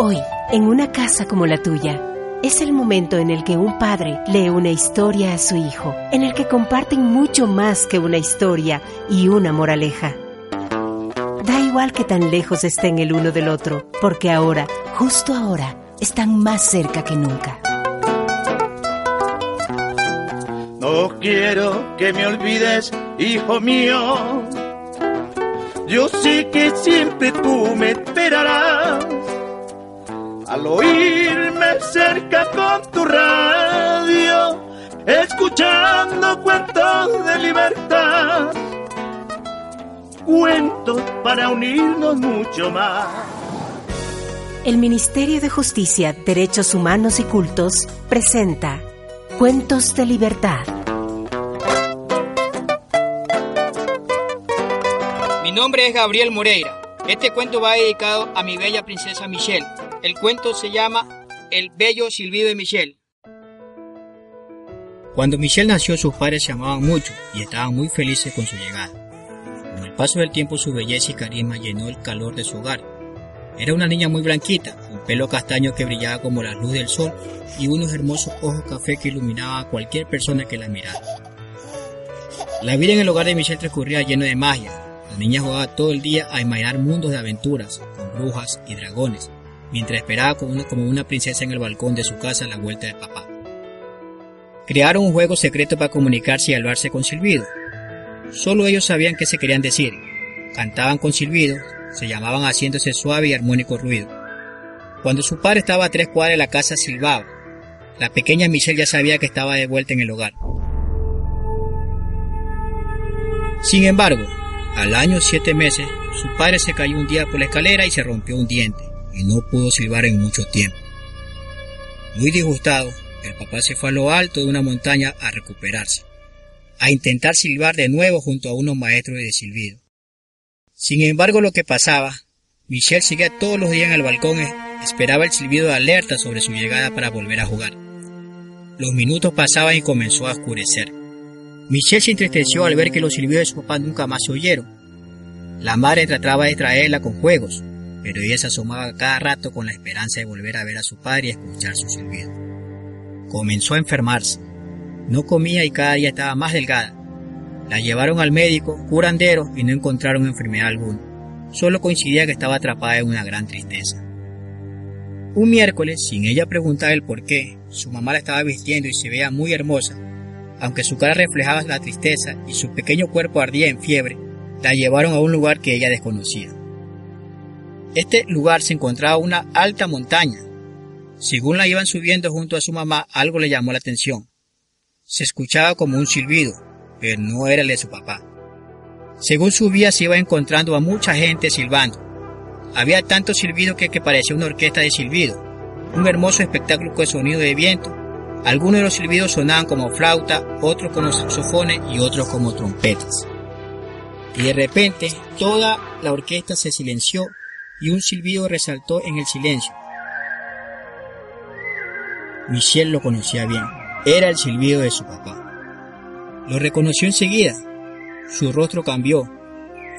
Hoy, en una casa como la tuya, es el momento en el que un padre lee una historia a su hijo, en el que comparten mucho más que una historia y una moraleja. Da igual que tan lejos estén el uno del otro, porque ahora, justo ahora, están más cerca que nunca. No quiero que me olvides, hijo mío. Yo sé que siempre tú me esperarás al oírme cerca con tu radio, escuchando cuentos de libertad, cuentos para unirnos mucho más. El Ministerio de Justicia, Derechos Humanos y Cultos presenta Cuentos de Libertad. Mi nombre es Gabriel Moreira. Este cuento va dedicado a mi bella princesa Michelle el cuento se llama El bello silbido de Michelle. Cuando Michelle nació sus padres se amaban mucho y estaban muy felices con su llegada. Con el paso del tiempo su belleza y carisma llenó el calor de su hogar. Era una niña muy blanquita, con pelo castaño que brillaba como la luz del sol y unos hermosos ojos café que iluminaban a cualquier persona que la mirara. La vida en el hogar de Michelle transcurría lleno de magia. La niña jugaba todo el día a imaginar mundos de aventuras, con brujas y dragones, mientras esperaba como una, princesa en el balcón de su casa a la vuelta de papá. Crearon un juego secreto para comunicarse y hablarse con silbido. Solo ellos sabían qué se querían decir. Cantaban con silbido, se llamaban haciéndose suave y armónico ruido. Cuando su padre estaba a tres cuadras de la casa silbaba. La pequeña Michelle ya sabía que estaba de vuelta en el hogar. Sin embargo, al año siete meses, su padre se cayó un día por la escalera y se rompió un diente y no pudo silbar en mucho tiempo. Muy disgustado, el papá se fue a lo alto de una montaña a recuperarse, a intentar silbar de nuevo junto a unos maestros de silbido. Sin embargo, lo que pasaba, Michelle seguía todos los días en el balcón, esperaba el silbido de alerta sobre su llegada para volver a jugar. Los minutos pasaban y comenzó a oscurecer. Michelle se entristeció al ver que los silbidos de su papá nunca más se oyeron. La madre trataba de traerla con juegos, pero ella se asomaba cada rato con la esperanza de volver a ver a su padre y escuchar su silbido. Comenzó a enfermarse. No comía y cada día estaba más delgada. La llevaron al médico, curandero, y no encontraron enfermedad alguna. Solo coincidía que estaba atrapada en una gran tristeza. Un miércoles, sin ella preguntar el por qué, su mamá la estaba vistiendo y se veía muy hermosa. Aunque su cara reflejaba la tristeza y su pequeño cuerpo ardía en fiebre, la llevaron a un lugar que ella desconocía. Este lugar se encontraba una alta montaña. Según la iban subiendo junto a su mamá, algo le llamó la atención. Se escuchaba como un silbido, pero no era el de su papá. Según subía se iba encontrando a mucha gente silbando. Había tanto silbido que, que parecía una orquesta de silbido, un hermoso espectáculo con sonido de viento. Algunos de los silbidos sonaban como flauta, otros como saxofones y otros como trompetas. Y de repente toda la orquesta se silenció y un silbido resaltó en el silencio. Michelle lo conocía bien. Era el silbido de su papá. Lo reconoció enseguida. Su rostro cambió.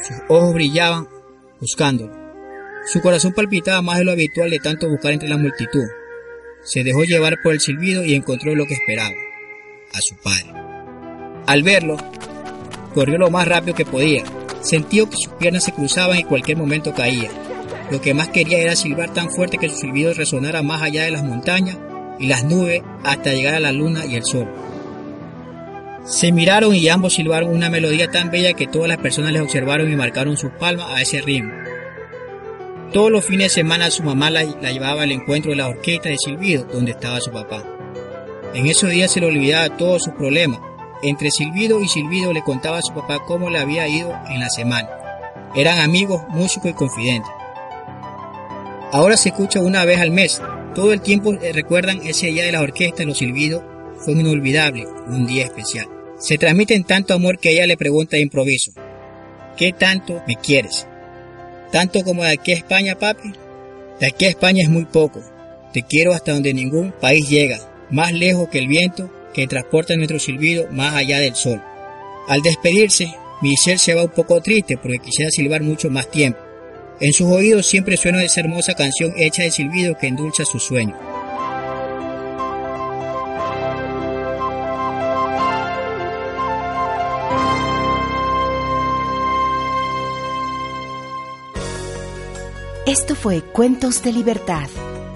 Sus ojos brillaban buscándolo. Su corazón palpitaba más de lo habitual de tanto buscar entre la multitud. Se dejó llevar por el silbido y encontró lo que esperaba, a su padre. Al verlo, corrió lo más rápido que podía. Sintió que sus piernas se cruzaban y cualquier momento caía. Lo que más quería era silbar tan fuerte que su silbido resonara más allá de las montañas y las nubes hasta llegar a la luna y el sol. Se miraron y ambos silbaron una melodía tan bella que todas las personas les observaron y marcaron sus palmas a ese ritmo. Todos los fines de semana su mamá la, llevaba al encuentro de la orquesta de silbido donde estaba su papá. En esos días se le olvidaba todos sus problemas. Entre silbido y silbido le contaba a su papá cómo le había ido en la semana. Eran amigos, músicos y confidentes. Ahora se escucha una vez al mes. Todo el tiempo eh, recuerdan ese día de la orquesta, los silbidos. Fue inolvidable, un día especial. Se transmiten tanto amor que ella le pregunta de improviso. ¿Qué tanto me quieres? ¿Tanto como de aquí a España, papi? De aquí a España es muy poco. Te quiero hasta donde ningún país llega, más lejos que el viento que transporta nuestro silbido más allá del sol. Al despedirse, Michelle se va un poco triste porque quisiera silbar mucho más tiempo. En sus oídos siempre suena esa hermosa canción hecha de silbido que endulza su sueño. Esto fue Cuentos de Libertad,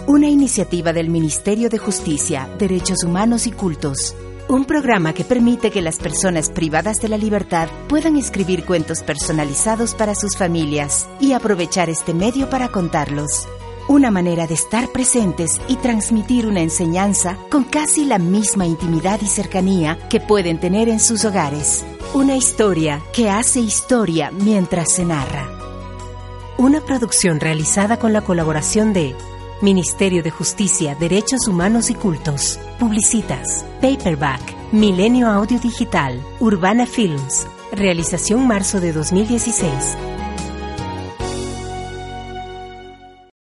una iniciativa del Ministerio de Justicia, Derechos Humanos y Cultos, un programa que permite que las personas privadas de la libertad puedan escribir cuentos personalizados para sus familias y aprovechar este medio para contarlos. Una manera de estar presentes y transmitir una enseñanza con casi la misma intimidad y cercanía que pueden tener en sus hogares. Una historia que hace historia mientras se narra. Una producción realizada con la colaboración de Ministerio de Justicia, Derechos Humanos y Cultos, Publicitas, Paperback, Milenio Audio Digital, Urbana Films. Realización marzo de 2016.